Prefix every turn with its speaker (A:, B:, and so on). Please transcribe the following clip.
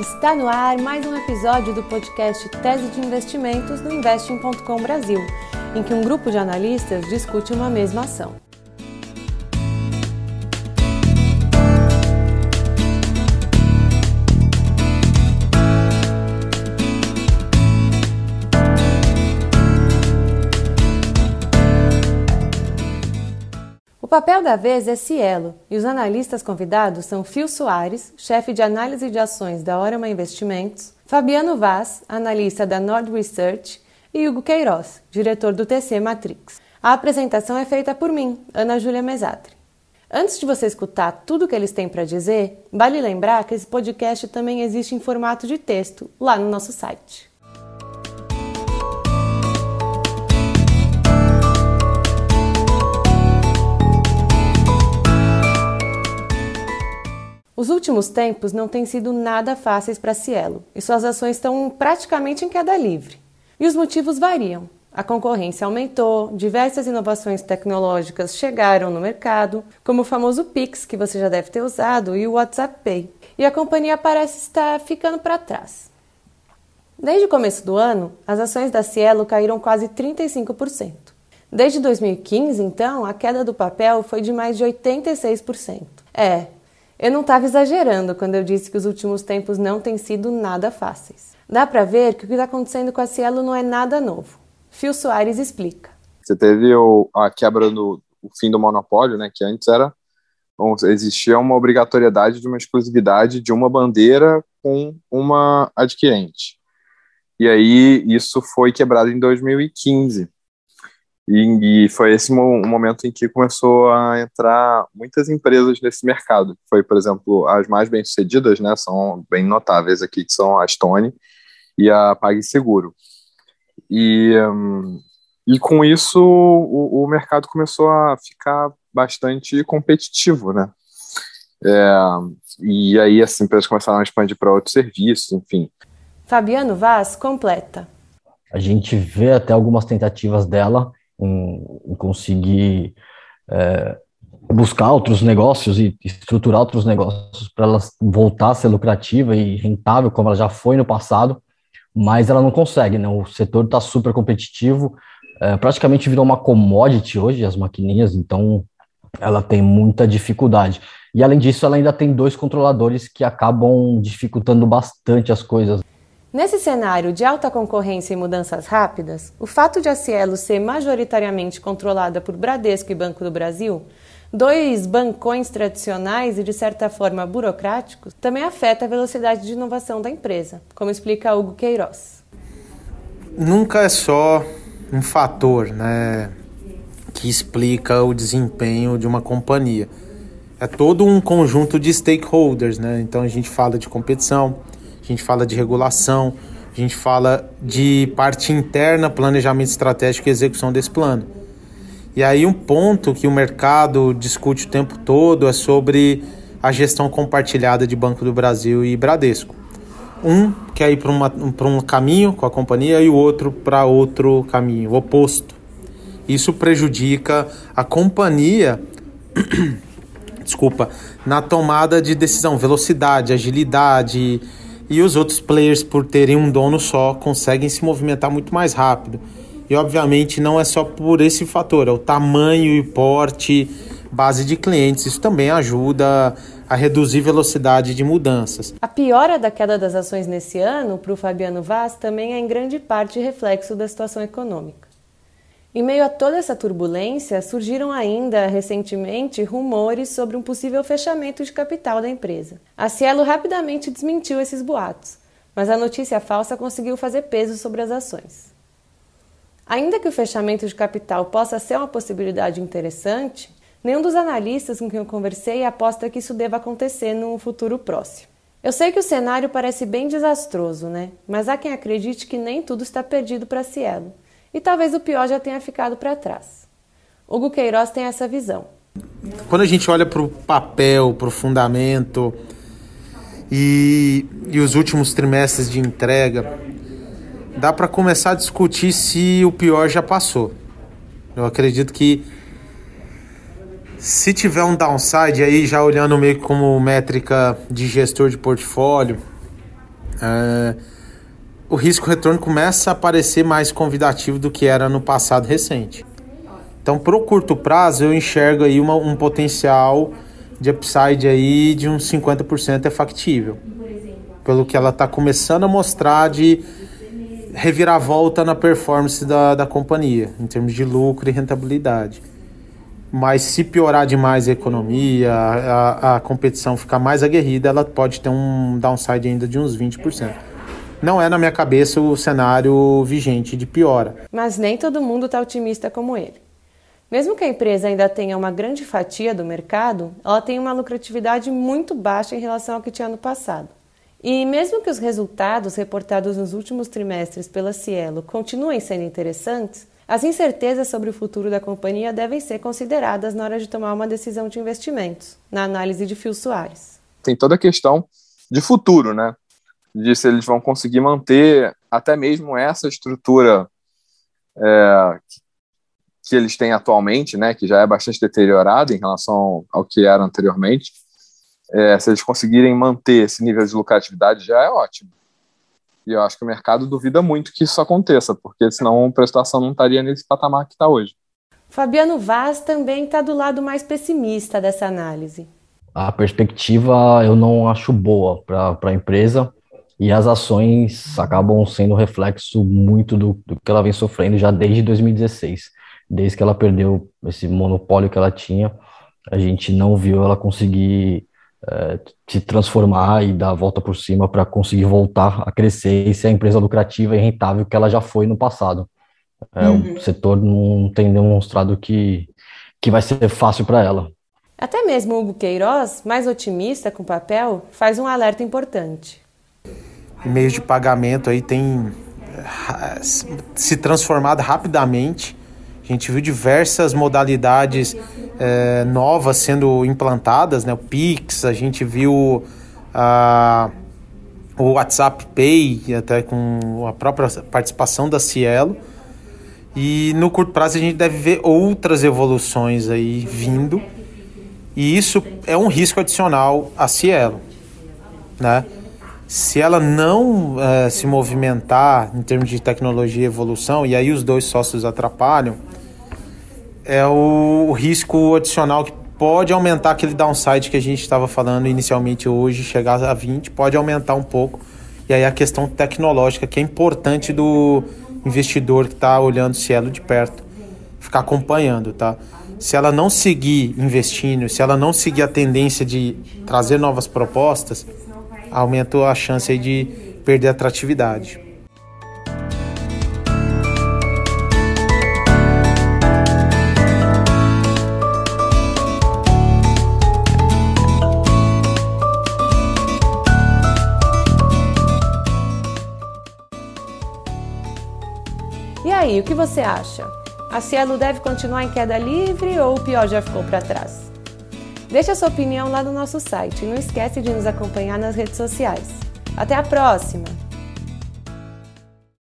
A: Está no ar mais um episódio do podcast Tese de Investimentos do Investing.com Brasil, em que um grupo de analistas discute uma mesma ação. Papel da vez é Cielo e os analistas convidados são Phil Soares, chefe de análise de ações da Orama Investimentos, Fabiano Vaz, analista da Nord Research e Hugo Queiroz, diretor do TC Matrix. A apresentação é feita por mim, Ana Júlia Mesatri. Antes de você escutar tudo o que eles têm para dizer, vale lembrar que esse podcast também existe em formato de texto lá no nosso site. Últimos tempos não têm sido nada fáceis para Cielo e suas ações estão praticamente em queda livre. E os motivos variam. A concorrência aumentou, diversas inovações tecnológicas chegaram no mercado, como o famoso Pix, que você já deve ter usado, e o WhatsApp Pay. E a companhia parece estar ficando para trás. Desde o começo do ano, as ações da Cielo caíram quase 35%. Desde 2015, então, a queda do papel foi de mais de 86%. É, eu não estava exagerando quando eu disse que os últimos tempos não têm sido nada fáceis. Dá para ver que o que está acontecendo com a Cielo não é nada novo. Phil Soares explica.
B: Você teve o, a quebra do fim do monopólio, né, que antes era existia uma obrigatoriedade de uma exclusividade de uma bandeira com uma adquirente. E aí isso foi quebrado em 2015. E, e foi esse mo momento em que começou a entrar muitas empresas nesse mercado. Foi, por exemplo, as mais bem-sucedidas, né, são bem notáveis aqui, que são a Stone e a PagSeguro. E, um, e com isso o, o, mercado começou a ficar bastante competitivo, né? É, e aí as empresas começaram a expandir para outros serviços, enfim.
A: Fabiano Vaz completa.
C: A gente vê até algumas tentativas dela em, em conseguir é, buscar outros negócios e estruturar outros negócios para ela voltar a ser lucrativa e rentável como ela já foi no passado, mas ela não consegue, né? O setor está super competitivo, é, praticamente virou uma commodity hoje as maquininhas, então ela tem muita dificuldade. E além disso, ela ainda tem dois controladores que acabam dificultando bastante as coisas.
A: Nesse cenário de alta concorrência e mudanças rápidas, o fato de a Cielo ser majoritariamente controlada por Bradesco e Banco do Brasil, dois bancões tradicionais e de certa forma burocráticos, também afeta a velocidade de inovação da empresa, como explica Hugo Queiroz.
D: Nunca é só um fator, né, que explica o desempenho de uma companhia. É todo um conjunto de stakeholders, né? Então a gente fala de competição, a gente fala de regulação, a gente fala de parte interna, planejamento estratégico e execução desse plano. E aí um ponto que o mercado discute o tempo todo é sobre a gestão compartilhada de Banco do Brasil e Bradesco. Um quer ir para um caminho com a companhia e o outro para outro caminho, oposto. Isso prejudica a companhia, desculpa, na tomada de decisão, velocidade, agilidade, e os outros players, por terem um dono só, conseguem se movimentar muito mais rápido. E obviamente não é só por esse fator, é o tamanho e porte, base de clientes. Isso também ajuda a reduzir velocidade de mudanças.
A: A piora da queda das ações nesse ano para o Fabiano Vaz também é em grande parte reflexo da situação econômica. Em meio a toda essa turbulência, surgiram ainda recentemente rumores sobre um possível fechamento de capital da empresa. A Cielo rapidamente desmentiu esses boatos, mas a notícia falsa conseguiu fazer peso sobre as ações. Ainda que o fechamento de capital possa ser uma possibilidade interessante, nenhum dos analistas com quem eu conversei aposta que isso deva acontecer no futuro próximo. Eu sei que o cenário parece bem desastroso, né? Mas há quem acredite que nem tudo está perdido para Cielo e talvez o pior já tenha ficado para trás. Hugo Queiroz tem essa visão.
D: Quando a gente olha para o papel, para o fundamento e, e os últimos trimestres de entrega, dá para começar a discutir se o pior já passou. Eu acredito que se tiver um downside aí, já olhando meio como métrica de gestor de portfólio, é, o risco retorno começa a parecer mais convidativo do que era no passado recente. Então, para o curto prazo, eu enxergo aí uma, um potencial de upside aí de uns 50% é factível. Pelo que ela está começando a mostrar de reviravolta na performance da, da companhia, em termos de lucro e rentabilidade. Mas se piorar demais a economia, a, a competição ficar mais aguerrida, ela pode ter um downside ainda de uns 20%. Não é na minha cabeça o cenário vigente de piora.
A: Mas nem todo mundo está otimista como ele. Mesmo que a empresa ainda tenha uma grande fatia do mercado, ela tem uma lucratividade muito baixa em relação ao que tinha no passado. E mesmo que os resultados reportados nos últimos trimestres pela Cielo continuem sendo interessantes, as incertezas sobre o futuro da companhia devem ser consideradas na hora de tomar uma decisão de investimentos, na análise de Phil Soares.
B: Tem toda a questão de futuro, né? De se eles vão conseguir manter até mesmo essa estrutura é, que eles têm atualmente, né? Que já é bastante deteriorada em relação ao que era anteriormente é, se eles conseguirem manter esse nível de lucratividade, já é ótimo. E eu acho que o mercado duvida muito que isso aconteça, porque senão a prestação não estaria nesse patamar que está hoje.
A: Fabiano Vaz também está do lado mais pessimista dessa análise.
C: A perspectiva eu não acho boa para a empresa e as ações acabam sendo reflexo muito do, do que ela vem sofrendo já desde 2016. Desde que ela perdeu esse monopólio que ela tinha, a gente não viu ela conseguir é, se transformar e dar a volta por cima para conseguir voltar a crescer e ser a empresa lucrativa e rentável que ela já foi no passado. É, uhum. O setor não tem demonstrado que, que vai ser fácil para ela.
A: Até mesmo Hugo Queiroz, mais otimista com o papel, faz um alerta importante.
D: Meios de pagamento aí tem se transformado rapidamente. A gente viu diversas modalidades é, novas sendo implantadas, né? O Pix, a gente viu a, o WhatsApp Pay, até com a própria participação da Cielo. E no curto prazo a gente deve ver outras evoluções aí vindo. E isso é um risco adicional à Cielo, né? Se ela não uh, se movimentar em termos de tecnologia e evolução, e aí os dois sócios atrapalham, é o risco adicional que pode aumentar aquele downside que a gente estava falando inicialmente hoje, chegar a 20, pode aumentar um pouco. E aí a questão tecnológica, que é importante do investidor que está olhando Cielo de perto, ficar acompanhando, tá? Se ela não seguir investindo, se ela não seguir a tendência de trazer novas propostas, aumenta a chance de perder atratividade.
A: aí, o que você acha? A Cielo deve continuar em queda livre ou o pior já ficou para trás? Deixe a sua opinião lá no nosso site e não esquece de nos acompanhar nas redes sociais. Até a próxima!